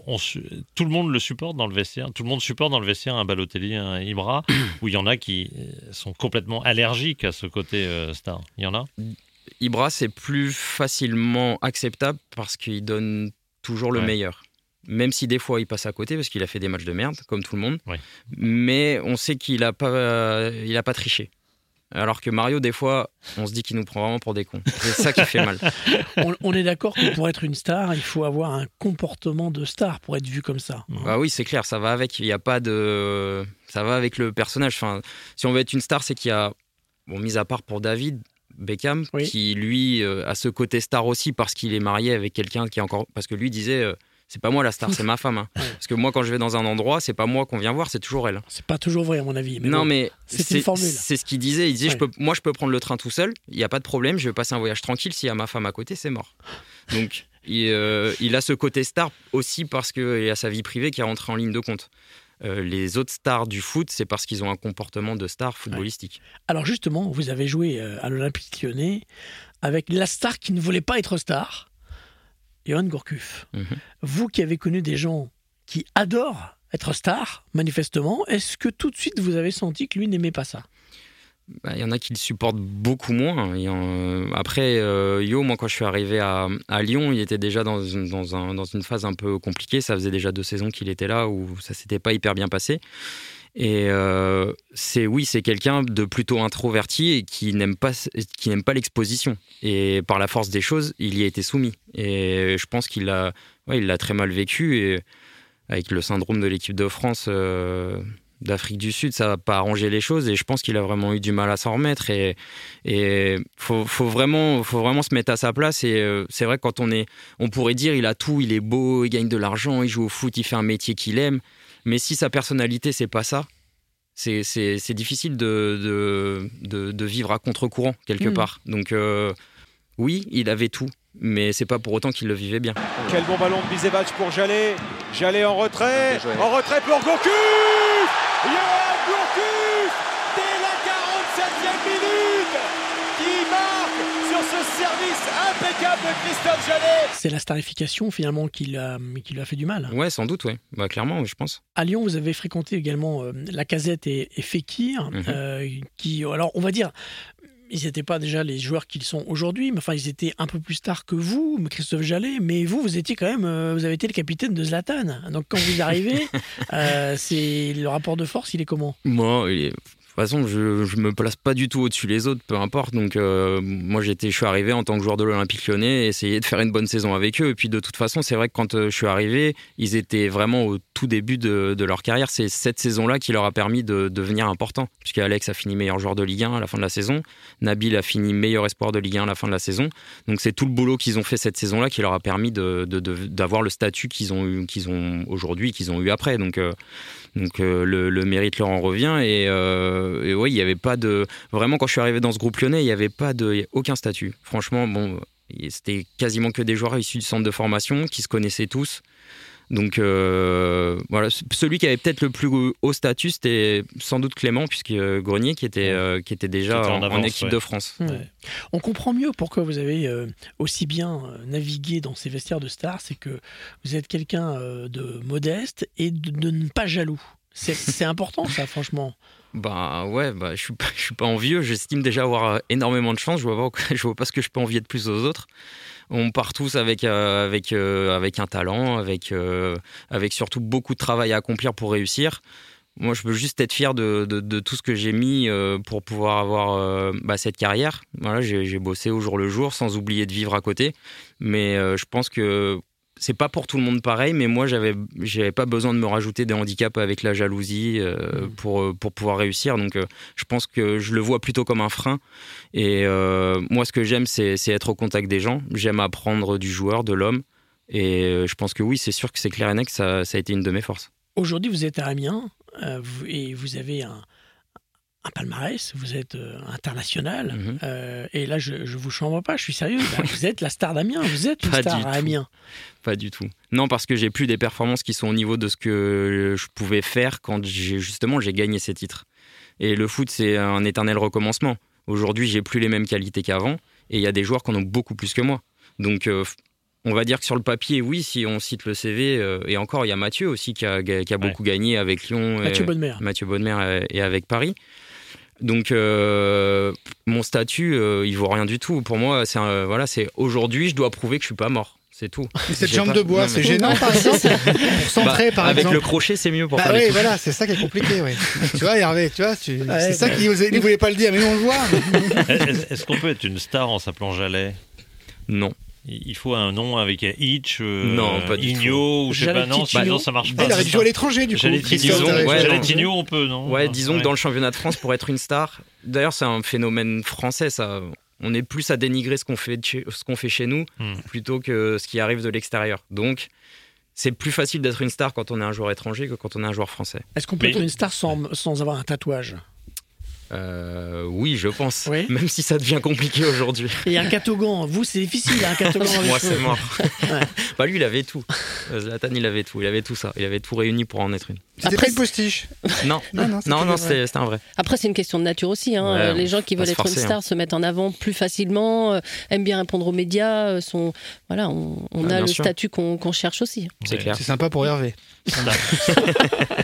tout le monde le supporte dans le vestiaire. Tout le monde supporte dans le vestiaire un Balotelli, un Ibra, <coughs> où il y en a qui euh, sont complètement allergiques à ce côté euh, star. Il y en a? Ibra, c'est plus facilement acceptable parce qu'il donne toujours le Ouais. meilleur. Même si des fois il passe à côté parce qu'il a fait des matchs de merde, comme tout le monde. Ouais. Mais on sait qu'il a pas, euh, il a pas triché. Alors que Mario, des fois, on se dit qu'il nous prend vraiment pour des cons. C'est ça qui fait mal. <laughs> On, on est d'accord que pour être une star, il faut avoir un comportement de star pour être vu comme ça. Ah oui, c'est clair, ça va avec. Il y a pas de, ça va avec le personnage. Enfin, si on veut être une star, c'est qu'il y a, bon, mis à part pour David Beckham, Oui. qui lui euh, a ce côté star aussi parce qu'il est marié avec quelqu'un qui est encore, parce que lui disait. euh, c'est pas moi la star, c'est ma femme. hein. <laughs> Parce que moi, quand je vais dans un endroit, c'est pas moi qu'on vient voir, c'est toujours elle. C'est pas toujours vrai à mon avis. Mais non, bon. mais c'est une formule. C'est ce qu'il disait. Il disait, Ouais. je peux, moi, je peux prendre le train tout seul. Il n'y a pas de problème. Je vais passer un voyage tranquille. S'il y a ma femme à côté, c'est mort. Donc, il, euh, il a ce côté star aussi parce qu'il y a sa vie privée qui est rentrée en ligne de compte. Euh, les autres stars du foot, c'est parce qu'ils ont un comportement de star footballistique. Alors justement, vous avez joué euh, à l'Olympique lyonnais avec la star qui ne voulait pas être star, Johan Gourcuff. Mhm. Vous qui avez connu des gens qui adorent être star, manifestement, est-ce que tout de suite vous avez senti que lui n'aimait pas ça? Bah, Il y en a qui le supportent beaucoup moins. Et, euh, après, euh, Yo, moi, quand je suis arrivé à, à Lyon, il était déjà dans une, dans, un- dans une phase un peu compliquée. Ça faisait déjà deux saisons qu'il était là où ça s'était pas hyper bien passé. Et euh, c'est oui, c'est quelqu'un de plutôt introverti et qui n'aime pas qui n'aime pas l'exposition. Et par la force des choses, il y a été soumis. Et je pense qu'il ouais, il l'a très mal vécu. Et avec le syndrome de l'équipe de France euh, d'Afrique du Sud, ça va pas arranger les choses. Et je pense qu'il a vraiment eu du mal à s'en remettre. Et et faut, faut vraiment faut vraiment se mettre à sa place. Et euh, c'est vrai quand on est on pourrait dire il a tout, il est beau, il gagne de l'argent, il joue au foot, il fait un métier qu'il aime, mais si sa personnalité c'est pas ça, c'est difficile de de, de de vivre à contre-courant quelque Mhm. part. Donc euh, oui, il avait tout, mais c'est pas pour autant qu'il le vivait bien. Quel bon ballon de Bizevac pour Jallet. Jallet en retrait. En retrait pour Gourcuff Johan Gourcuff Dès la 47e minute Qui ce service impeccable de Christophe Jallet C'est la starification finalement qui, lui a fait du mal. Ouais, sans doute, ouais. Bah clairement, je pense. À Lyon, vous avez fréquenté également euh, la Casette et, et Fekir, Mhm. euh, qui, alors on va dire, ils n'étaient pas déjà les joueurs qu'ils sont aujourd'hui, mais enfin ils étaient un peu plus stars que vous, mais Christophe Jallet, mais vous, vous étiez quand même, euh, vous avez été le capitaine de Zlatan. Donc quand vous arrivez, <laughs> euh, c'est le rapport de force, il est comment? Moi, il est- toute façon, je, je me place pas du tout au-dessus les autres, peu importe. Donc, euh, moi, j'étais, je suis arrivé en tant que joueur de l'Olympique lyonnais, essayer de faire une bonne saison avec eux. Et puis, de toute façon, c'est vrai que quand euh, je suis arrivé, ils étaient vraiment au tout début de, de leur carrière. C'est cette saison-là qui leur a permis de devenir important. Puisque Alex a fini meilleur joueur de Ligue 1 à la fin de la saison. Nabil a fini meilleur espoir de Ligue 1 à la fin de la saison. Donc, c'est tout le boulot qu'ils ont fait cette saison-là qui leur a permis de, de- de- d'avoir le statut qu'ils ont, eu, qu'ils ont aujourd'hui, qu'ils ont eu après. Donc, euh, donc euh, le, mérite leur en revient et, euh, oui, il n'y avait pas de vraiment quand je suis arrivé dans ce groupe lyonnais, il n'y avait pas de aucun statut. Franchement, bon, c'était quasiment que des joueurs issus du centre de formation qui se connaissaient tous. Donc euh, voilà, celui qui avait peut-être le plus haut statut, c'était sans doute Clément, puisque euh, Grenier qui était euh, qui était déjà Qui était en en, en avance, équipe ouais. de France. Ouais. On comprend mieux pourquoi vous avez euh, aussi bien navigué dans ces vestiaires de stars, c'est que vous êtes quelqu'un euh, de modeste et de, de ne pas jaloux. C'est important ça, franchement. Bah ouais, bah, je suis pas, <laughs> suis pas envieux. J'estime déjà avoir euh, énormément de chance. Je vois pas, <laughs> vois pas ce que je peux envier de plus aux autres. On part tous avec euh, avec euh, avec un talent, avec avec surtout beaucoup de travail à accomplir pour réussir. Moi, je veux juste être fier de, de, tout ce que j'ai mis pour pouvoir avoir bah, cette carrière. Voilà, j'ai bossé au jour le jour, sans oublier de vivre à côté. Mais je pense que c'est pas pour tout le monde pareil, mais moi j'avais j'avais pas besoin de me rajouter des handicaps avec la jalousie euh, Mm. pour euh, pour pouvoir réussir. Donc euh, je pense que je le vois plutôt comme un frein. Et euh, moi ce que j'aime c'est être au contact des gens. J'aime apprendre du joueur, de l'homme. Et je pense que oui, c'est sûr que c'est clair et net que ça, ça a été une de mes forces. Aujourd'hui, vous êtes à Amiens et vous avez un, un palmarès, vous êtes euh, international. Mhm. euh, et là, je, je vous chambre pas, je suis sérieux. Bah, vous êtes la star d'Amiens, vous êtes une Pas star à. Amiens. Pas du tout. Non, parce que j'ai plus des performances qui sont au niveau de ce que je pouvais faire quand justement j'ai gagné ces titres. Et le foot, c'est un éternel recommencement. Aujourd'hui, j'ai plus les mêmes qualités qu'avant, et il y a des joueurs qui en ont beaucoup plus que moi. Donc, euh, on va dire que sur le papier, oui, si on cite le CV, euh, et encore, il y a Mathieu aussi qui a, qui a beaucoup gagné avec Lyon. Mathieu et, Bonnemer. Mathieu Bonnemer et avec Paris. Donc euh, mon statut, euh, il vaut rien du tout. Pour moi, c'est un- voilà, c'est aujourd'hui, je dois prouver que je suis pas mort. C'est tout. Et <laughs> cette jambe pas- de bois, c'est gênant par <laughs> exemple Pour centrer Bah, par avec exemple le crochet, c'est mieux pour Bah faire oui, voilà, c'est ça qui est compliqué, oui. <laughs> tu vois, Hervé, tu vois, tu... Ouais, c'est ça bah- qu'il il voulait pas le dire, mais nous on le voit. Est-ce est-ce qu'on peut être une star en s'appelant Jalais Non. Il faut un nom avec un Hitch, euh, Non, pas du Igno, ou je sais pas, non, Ticino. bah non, ça marche Ah, pas. il aurait c'est dû jouer à l'étranger du coup. Daré- ouais. Tigno, on peut, non Ouais, disons Ouais. que dans le championnat de France, pour être une star, d'ailleurs, c'est un phénomène français, ça. On est plus à dénigrer ce qu'on fait, ce qu'on fait chez nous Hmm. plutôt que ce qui arrive de l'extérieur. Donc, c'est plus facile d'être une star quand on est un joueur étranger que quand on est un joueur français. Est-ce qu'on peut Mais- être une star sans, sans avoir un tatouage? Euh, oui, je pense. Oui. Même si ça devient compliqué aujourd'hui. Et un catogan, vous c'est difficile, un catogan Moi, c'est mort. Ouais. bah, lui, il avait tout. Euh, Zlatan, il avait tout. Il avait tout ça. Il avait tout réuni pour en être une. C'était Après, pas une postiche. Non, Non, non, c'était non, non, vrai. c'était c'était un vrai. Après, c'est une question de nature aussi. hein. Ouais, les gens qui veulent être forcer, une star se mettent en avant plus facilement, euh, aiment bien répondre aux médias. euh, sont, voilà, on, on Ah, a le sûr. statut qu'on cherche aussi. C'est Ouais. clair. C'est sympa pour Hervé. <laughs>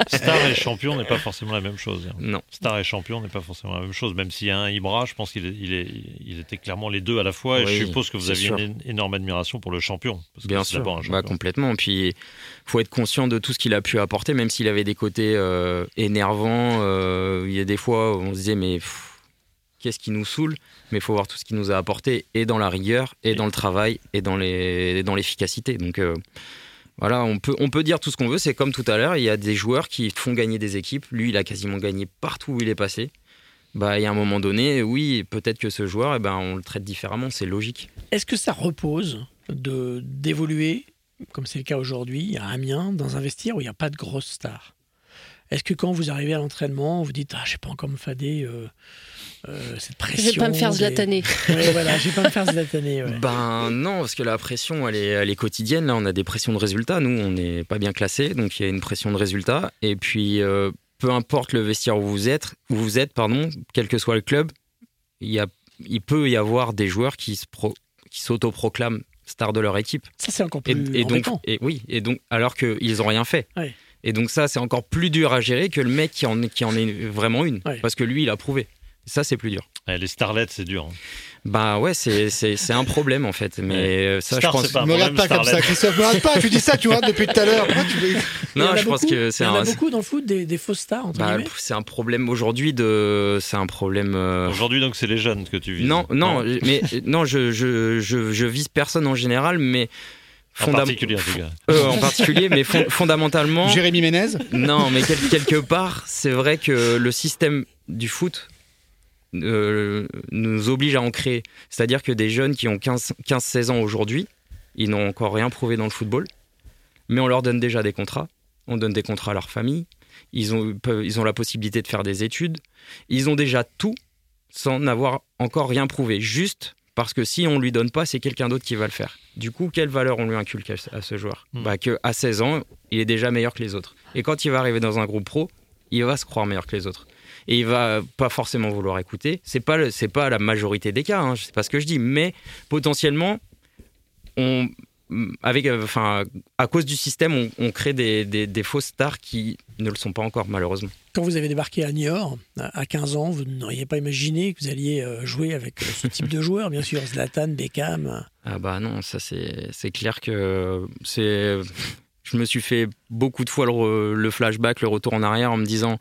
Star et champion n'est pas forcément la même chose. hein. Non. Star et champion n'est pas forcément la même chose. Même s'il y a un Ibra, je pense qu'il est- il est- il était clairement les deux à la fois. et je suppose que vous c'est aviez sûr. une énorme admiration pour le champion. parce que Bien c'est sûr, un bah, champion. complètement. Puis faut être conscient de tout ce qu'il a pu apporter, même s'il avait des côtés euh, énervants. euh, il y a des fois où on se disait mais qu'est-ce qui nous saoule? Mais il faut voir tout ce qu'il nous a apporté et dans la rigueur, et dans le travail, et dans l'efficacité. Donc euh, voilà, on peut on peut dire tout ce qu'on veut. C'est comme tout à l'heure, il y a des joueurs qui font gagner des équipes. Lui, il a quasiment gagné partout où il est passé. Bah, il y a un moment donné, oui, peut-être que ce joueur, eh ben, on le traite différemment, c'est logique. Est-ce que ça repose d'évoluer, comme c'est le cas aujourd'hui, à Amiens, dans un vestiaire où il n'y a pas de grosse star Est-ce que quand vous arrivez à l'entraînement, vous dites Ah, je sais pas encore me fader euh, euh, cette pression Je vais pas me faire des- zlataner. <laughs> Ouais, voilà, je vais pas me faire zlataner. ouais. Ben non, parce que la pression, elle est, elle est quotidienne. Là, on a des pressions de résultats. Nous, on n'est pas bien classés, donc il y a une pression de résultats. Et puis, euh, peu importe le vestiaire où vous êtes, où vous êtes, pardon, quel que soit le club, il, y a, il peut y avoir des joueurs qui se pro- qui s'autoproclament stars de leur équipe. Ça, c'est encore Et, plus et donc, embêtant. et oui, et donc, alors qu'ils ont rien fait. Ouais. Et donc ça, c'est encore plus dur à gérer que le mec qui en, qui en est vraiment une, Ouais. parce que lui, il a prouvé. Ça, c'est plus dur. Ouais, les starlets, c'est dur. hein. Bah ouais, c'est un problème en fait. Mais euh, ça, Star, je pense. c'est pas un me regarde pas comme ça. Christophe. Me regarde pas, tu dis ça, tu regardes depuis tout à l'heure. Tu Non, a je pense que c'est Il y en a beaucoup dans le foot, des, des fausses stars, Bah, c'est un problème aujourd'hui de. C'est un problème. euh, Aujourd'hui, donc, c'est les jeunes que tu vis. Non, non, mais non, je, je, je, je vise personne en général, mais. En particulier, en tout cas. Euh, en particulier, mais fon- fondamentalement. Jérémy Ménez Non, mais quel- quelque part, c'est vrai que le système du foot euh, nous oblige à en créer. C'est-à-dire que des jeunes qui ont 15 15-16 ans aujourd'hui, ils n'ont encore rien prouvé dans le football, mais on leur donne déjà des contrats. On donne des contrats à leur famille. Ils ont, ils ont la possibilité de faire des études. Ils ont déjà tout sans n'avoir encore rien prouvé. Juste parce que si on lui donne pas, c'est quelqu'un d'autre qui va le faire. Du coup, quelle valeur on lui inculque à ce- joueur Hmm. bah, que à 16 ans, il est déjà meilleur que les autres. Et quand il va arriver dans un groupe pro, il va se croire meilleur que les autres. Et il va pas forcément vouloir écouter. C'est pas c'est pas la majorité des cas. Hein, c'est pas ce que je dis, mais potentiellement, on avec euh, enfin à cause du système, on, on crée des, des- des fausses stars qui ne le sont pas encore malheureusement. Quand vous avez débarqué à Niort, à à 15 ans, vous n'auriez pas imaginé que vous alliez euh, jouer avec euh, ce type de joueurs, bien sûr, Zlatan, Beckham. Ah bah non, ça c'est c'est clair que c'est. Je me suis fait beaucoup de fois le, le flashback, le retour en arrière en me disant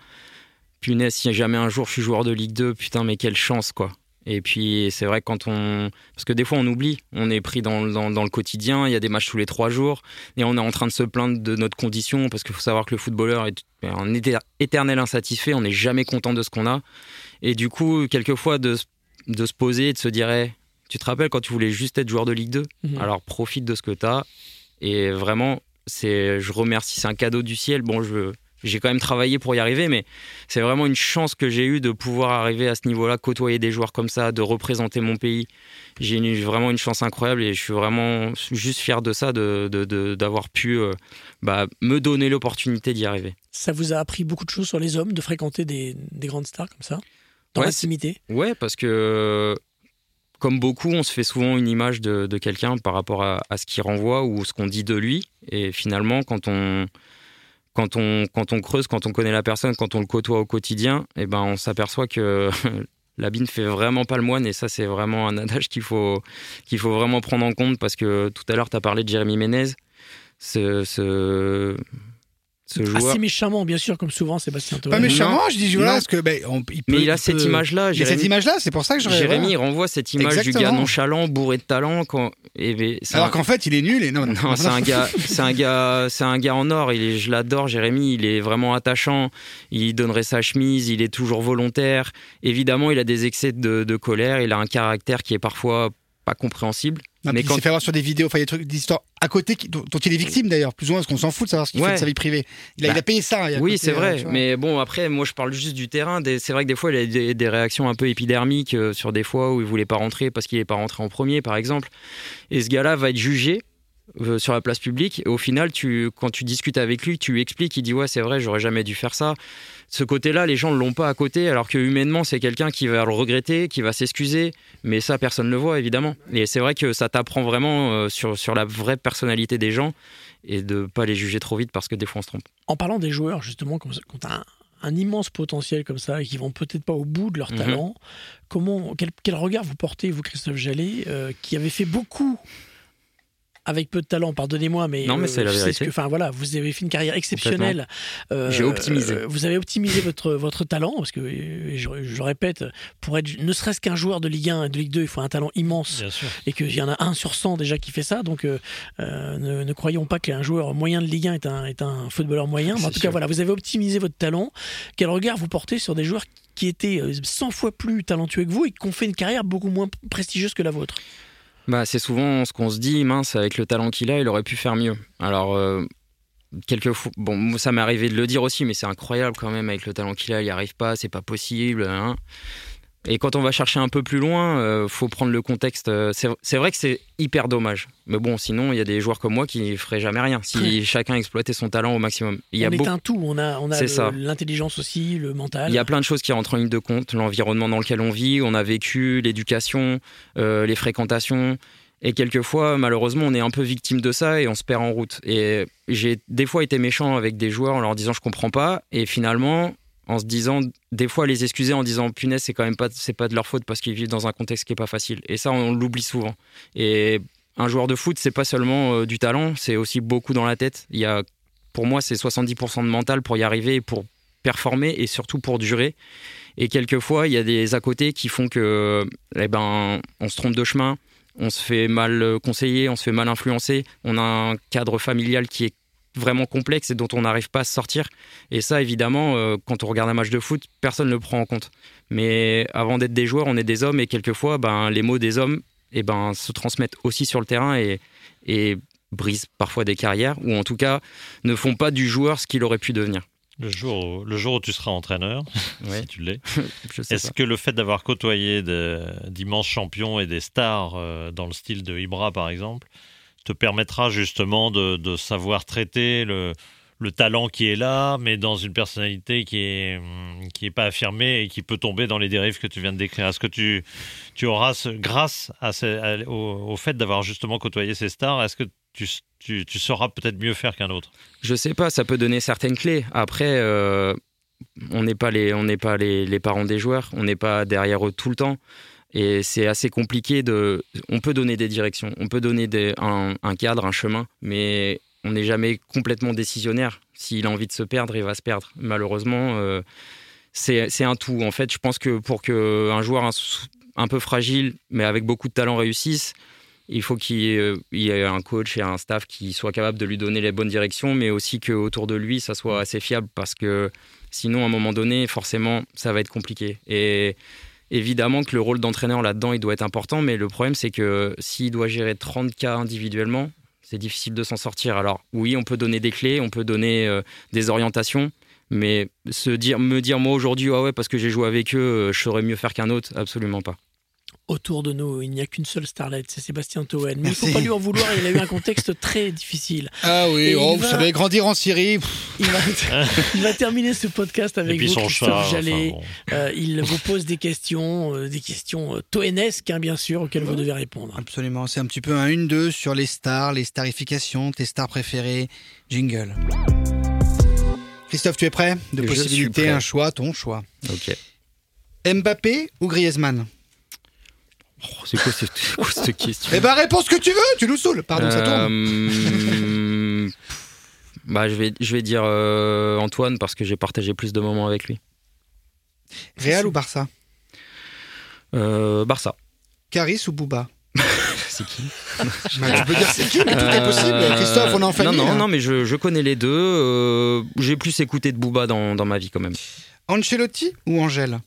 punaise, si jamais un jour je suis joueur de Ligue 2, putain, mais quelle chance quoi. Et puis c'est vrai que quand on... Parce que des fois on oublie, on est pris dans, dans, dans le quotidien, il y a des matchs tous les trois jours, et on est en train de se plaindre de notre condition, parce qu'il faut savoir que le footballeur est un éter- éternel insatisfait, on n'est jamais content de ce qu'on a. Et du coup, quelquefois, de, se- de se poser et de se dire, Hey, tu te rappelles quand tu voulais juste être joueur de Ligue 2 Mhm. Alors profite de ce que tu as. Et vraiment, c'est, je remercie, c'est un cadeau du ciel. Bon, je, j'ai quand même travaillé pour y arriver, mais c'est vraiment une chance que j'ai eue de pouvoir arriver à ce niveau-là, côtoyer des joueurs comme ça, de représenter mon pays. J'ai eu vraiment une chance incroyable et je suis vraiment juste fier de ça, de, de- de- d'avoir pu euh, bah, me donner l'opportunité d'y arriver. Ça vous a appris beaucoup de choses sur les hommes, de fréquenter des, des grandes stars comme ça, dans Ouais, l'intimité? Ouais, parce que comme beaucoup, on se fait souvent une image de, de quelqu'un par rapport à, à ce qu'il renvoie ou ce qu'on dit de lui. Et finalement, quand on, quand, on, creuse, quand on connaît la personne, quand on le côtoie au quotidien, eh ben, on s'aperçoit que <laughs> l'habit ne fait vraiment pas le moine. Et ça, c'est vraiment un adage qu'il faut, faut vraiment prendre en compte parce que tout à l'heure, tu as parlé de Jérémy Ménez. Ce, ce joueur. Assez méchamment, bien sûr, comme souvent Sébastien Toer. Pas méchamment, je dis voilà, parce que ben, on- il peut, Mais il a cette peut- image-là, Il y a cette Jérémy. image-là, c'est pour ça que je Jérémy, il renvoie cette image du gars nonchalant, bourré de talent. Quand... et ben, Alors un- qu'en fait, il est nul et non. Non, c'est un gars, <laughs> c'est un gars, c'est un gars en or. Il est, je l'adore, Jérémy. Il est vraiment attachant. Il donnerait sa chemise. Il est toujours volontaire. Évidemment, il a des excès de, de colère. Il a un caractère qui est parfois pas compréhensible. Non, mais quand il s'est fait avoir sur des vidéos, enfin, il y a des trucs, des histoires à côté qui- dont, dont il est victime d'ailleurs, plus ou moins, parce qu'on s'en fout de savoir ce qu'il Ouais. fait de sa vie privée. Il a, Bah, il a payé ça. a Oui, c'est euh, vrai. Mais bon, après, moi, je parle juste du terrain. Des- C'est vrai que des fois, il a des, des réactions un peu épidermiques euh, sur des fois où il voulait pas rentrer parce qu'il n'est pas rentré en premier, par exemple. Et ce gars-là va être jugé euh, sur la place publique. Et au final, tu, quand tu discutes avec lui, tu lui expliques, il dit ouais, c'est vrai, j'aurais jamais dû faire ça. Ce côté-là, les gens ne l'ont pas à côté, alors que humainement, c'est quelqu'un qui va le regretter, qui va s'excuser. Mais ça, personne ne le voit, évidemment. Et c'est vrai que ça t'apprend vraiment euh, sur, sur la vraie personnalité des gens et de pas les juger trop vite parce que des fois, on se trompe. En parlant des joueurs, justement, quand tu as un, un immense potentiel comme ça et qui vont peut-être pas au bout de leur Mhm. talent, comment, quel, quel regard vous portez, vous, Christophe Jallet, euh, qui avait fait beaucoup avec peu de talent, pardonnez-moi, mais, Non, mais euh, c'est la ce vérité. que- Enfin voilà, vous avez fait une carrière exceptionnelle. Euh, J'ai optimisé. euh, vous avez optimisé votre votre talent parce que je, je répète, pour être ne serait-ce qu'un joueur de Ligue 1 et de Ligue 2, il faut un talent immense Bien sûr. et qu'il y en a un sur 100 déjà qui fait ça. Donc euh, ne, ne croyons pas qu'un joueur moyen de Ligue 1 est un, est un footballeur moyen. Mais en tout sûr. cas, voilà, vous avez optimisé votre talent. Quel regard vous portez sur des joueurs qui étaient euh, 100 fois plus talentueux que vous et qui ont fait une carrière beaucoup moins prestigieuse que la vôtre? Bah, c'est souvent ce qu'on se dit, mince, avec le talent qu'il a, il aurait pu faire mieux. Alors, euh, quelquefois, bon, moi, ça m'est arrivé de le dire aussi, mais c'est incroyable quand même, avec le talent qu'il a, il n'y arrive pas, c'est pas possible. hein. Et quand on va chercher un peu plus loin, euh, faut prendre le contexte. euh, C'est vrai que c'est hyper dommage. Mais bon, sinon, il y a des joueurs comme moi qui ne feraient jamais rien si chacun exploitait son talent au maximum. Il y a on est beaucoup- un tout. On a, on a l'intelligence aussi, le mental. Il y a plein de choses qui rentrent en ligne de compte, l'environnement dans lequel on vit, on a vécu, l'éducation, euh, les fréquentations. Et quelquefois, malheureusement, on est un peu victime de ça et on se perd en route. Et j'ai des fois été méchant avec des joueurs en leur disant je comprends pas. Et finalement, en se disant, des fois les excuser en disant punaise, c'est quand même pas, c'est pas de leur faute parce qu'ils vivent dans un contexte qui est pas facile. Et ça, on l'oublie souvent. Et un joueur de foot, c'est pas seulement euh, du talent, c'est aussi beaucoup dans la tête. Il y a, pour moi, c'est 70% de mental pour y arriver pour performer et surtout pour durer. Et quelquefois, il y a des à côté qui font que, eh ben, on se trompe de chemin, on se fait mal euh, conseiller, on se fait mal influencer, on a un cadre familial qui est vraiment complexe et dont on n'arrive pas à se sortir. Et ça, évidemment, euh, quand on regarde un match de foot, personne ne le prend en compte. Mais avant d'être des joueurs, on est des hommes et quelquefois, ben, les mots des hommes eh ben, se transmettent aussi sur le terrain et, et brisent parfois des carrières ou en tout cas ne font pas du joueur ce qu'il aurait pu devenir. Le jour, où- le jour où tu seras entraîneur, <laughs> Ouais. si tu l'es, <laughs> est-ce que le fait d'avoir côtoyé d'immenses champions et des stars euh, dans le style de Ibra, par exemple, te permettra justement de, de savoir traiter le, le talent qui est là, mais dans une personnalité qui est, hum, qui est pas affirmée et qui peut tomber dans les dérives que tu viens de décrire Est-ce que tu, tu auras, ce- grâce au, au fait d'avoir justement côtoyé ces stars, est-ce que tu, tu, tu sauras peut-être mieux faire qu'un autre? Je sais pas, ça peut donner certaines clés. Après, euh, on n'est pas, les, on n'est pas les, les parents des joueurs, on n'est pas derrière eux tout le temps. Et c'est assez compliqué de. On peut donner des directions, on peut donner un, cadre, un chemin, mais on n'est jamais complètement décisionnaire. S'il a envie de se perdre, il va se perdre. Malheureusement, euh, c'est un tout. En fait, je pense que pour qu'un joueur un peu fragiles, mais avec beaucoup de talent réussissent. Il faut qu'il y, ait, euh, un coach et un staff qui soit capable de lui donner les bonnes directions, mais aussi qu'autour de lui, ça soit assez fiable parce que sinon, à un moment donné, forcément, ça va être compliqué. Et évidemment que le rôle d'entraîneur là-dedans, il doit être important, mais le problème, c'est que s'il doit gérer 30 cas individuellement, c'est difficile de s'en sortir. Alors, oui, on peut donner des clés, on peut donner euh, des orientations, mais se dire, me dire, moi aujourd'hui, ah ouais, parce que j'ai joué avec eux, euh, je saurais mieux faire qu'un autre, absolument pas. Autour de nous, il n'y a qu'une seule starlet, c'est Sébastien Toen. Mais il ne faut pas lui en vouloir, il a eu un contexte très difficile. Ah oui, oh, vous va- savez, grandir en Syrie. Il va, il va terminer ce podcast avec vous, son Christophe chat. enfin, Jallet. bon. Euh, il vous pose des questions, euh, des questions euh, toénesques, hein, bien sûr, auxquelles vous devez répondre. Absolument, c'est un petit peu un 1-2 sur les stars, les starifications, tes stars préférées. Jingle. Christophe, tu es prêt? De Je suis possibilités, prêt. un choix, ton choix. Ok. Mbappé ou Griezmann? Oh, c'est quoi, cette- <laughs> c'est quoi cette question Eh ben, réponds ce que tu veux, tu nous saoules. Pardon, ça tourne. Euh, <laughs> bah, je vais, je vais dire euh, Antoine parce que j'ai partagé plus de moments avec lui. Real ou Barça Euh, Barça. Caris ou Bouba <laughs> C'est qui Bah, Tu peux dire c'est qui, mais tout est possible. Christophe, on est en famille. Non, non, non, mais je, je connais les deux. euh, j'ai plus écouté de Booba dans, dans ma vie quand même. Ancelotti ou Angèle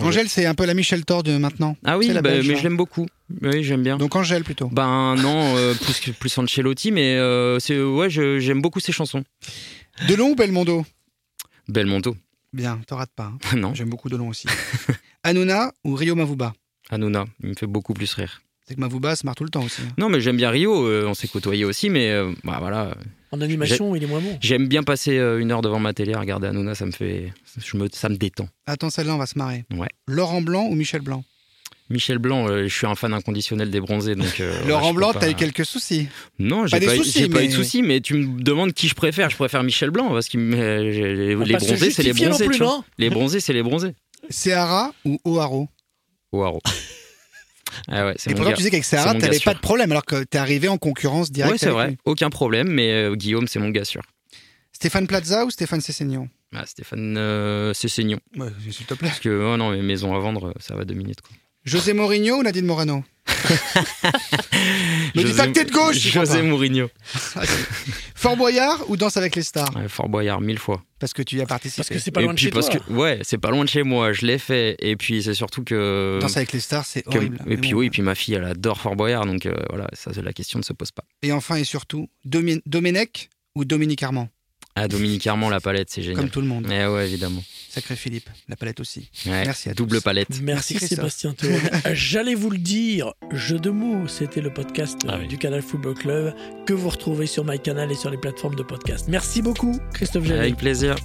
Angèle, c'est un peu la Michel Thor de maintenant. Ah oui, bah, mais hein. je l'aime beaucoup. Oui, j'aime bien. Donc Angèle plutôt. Ben non, euh, plus, plus Ancelotti, mais euh, c'est ouais, j'aime beaucoup ses chansons. Delon ou Belmondo? Belmondo. Bien, t'en rates pas. hein. <laughs> non, J'aime beaucoup Delon aussi. <laughs> Hanouna ou Rio Mavuba? Hanouna, il me fait beaucoup plus rire. C'est que Mavuba se marre tout le temps aussi. hein. Non, mais j'aime bien Rio, euh, on s'est côtoyé aussi, mais euh, bah, voilà. En animation, il est moins bon. J'aime bien passer euh, une heure devant ma télé à regarder Hanouna, ça me fait. Je me, ça me détend. Attends, celle-là, on va se marrer. Ouais. Laurent Blanc ou Michel Blanc? Michel Blanc, euh, je suis un fan inconditionnel des bronzés, donc. euh, Laurent Blanc, pas- t'as eu quelques soucis. Non, j'ai Pas des pas, eu- soucis, j'ai pas eu mais- de soucis, mais tu me demandes qui je préfère. Je préfère Michel Blanc parce que les, les bronzés, c'est les bronzés. plus, Les bronzés, c'est les bronzés. Seara ou O'Haro Au haro. Ah ouais, Et pourtant, tu sais qu'avec mon t'avais gars pas de problème, alors que t'es arrivé en concurrence directe. Ouais, c'est vrai, lui. aucun problème, mais euh, Guillaume, c'est mon gars sûr. Stéphane Plaza ou Stéphane Cessignon Ah, Stéphane euh, Cessignon. Ouais, s'il te plaît. Parce que, oh non, mes maisons à vendre, ça va deux minutes. Quoi. José Mourinho ou Nadine Morano? <laughs> Dis José- pas que t'es de gauche José. Mourinho. <laughs> Fort Boyard ou Danse avec les stars? Ouais, Fort Boyard, mille fois. Parce que tu y as participé. Parce que c'est pas et loin de chez parce toi. que, ouais, c'est pas loin de chez moi, je l'ai fait. Et puis c'est surtout que. Danse avec les stars, c'est que- horrible. et puis bon. oui, et puis ma fille, elle adore Fort Boyard, donc euh, voilà, ça, la question ne se pose pas. Et enfin et surtout, Domi- Domenech ou Dominique Armand? Ah, Dominique Armand, la palette, c'est génial. Comme tout le monde. Eh ouais, évidemment. Sacré Philippe, la palette aussi. Ouais, Merci à Double tous. palette. Merci, Merci. Sébastien. <laughs> J'allais vous le dire, jeu de mots, c'était le podcast Ah oui. du Canal Football Club que vous retrouvez sur MyCanal et sur les plateformes de podcast. Merci beaucoup, Christophe Jallet. Avec plaisir.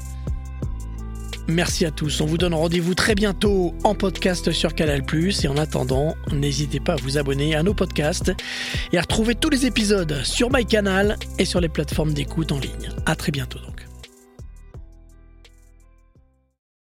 Merci à tous. On vous donne rendez-vous très bientôt en podcast sur Canal+. Et en attendant, n'hésitez pas à vous abonner à nos podcasts et à retrouver tous les épisodes sur MyCanal et sur les plateformes d'écoute en ligne. À très bientôt. donc.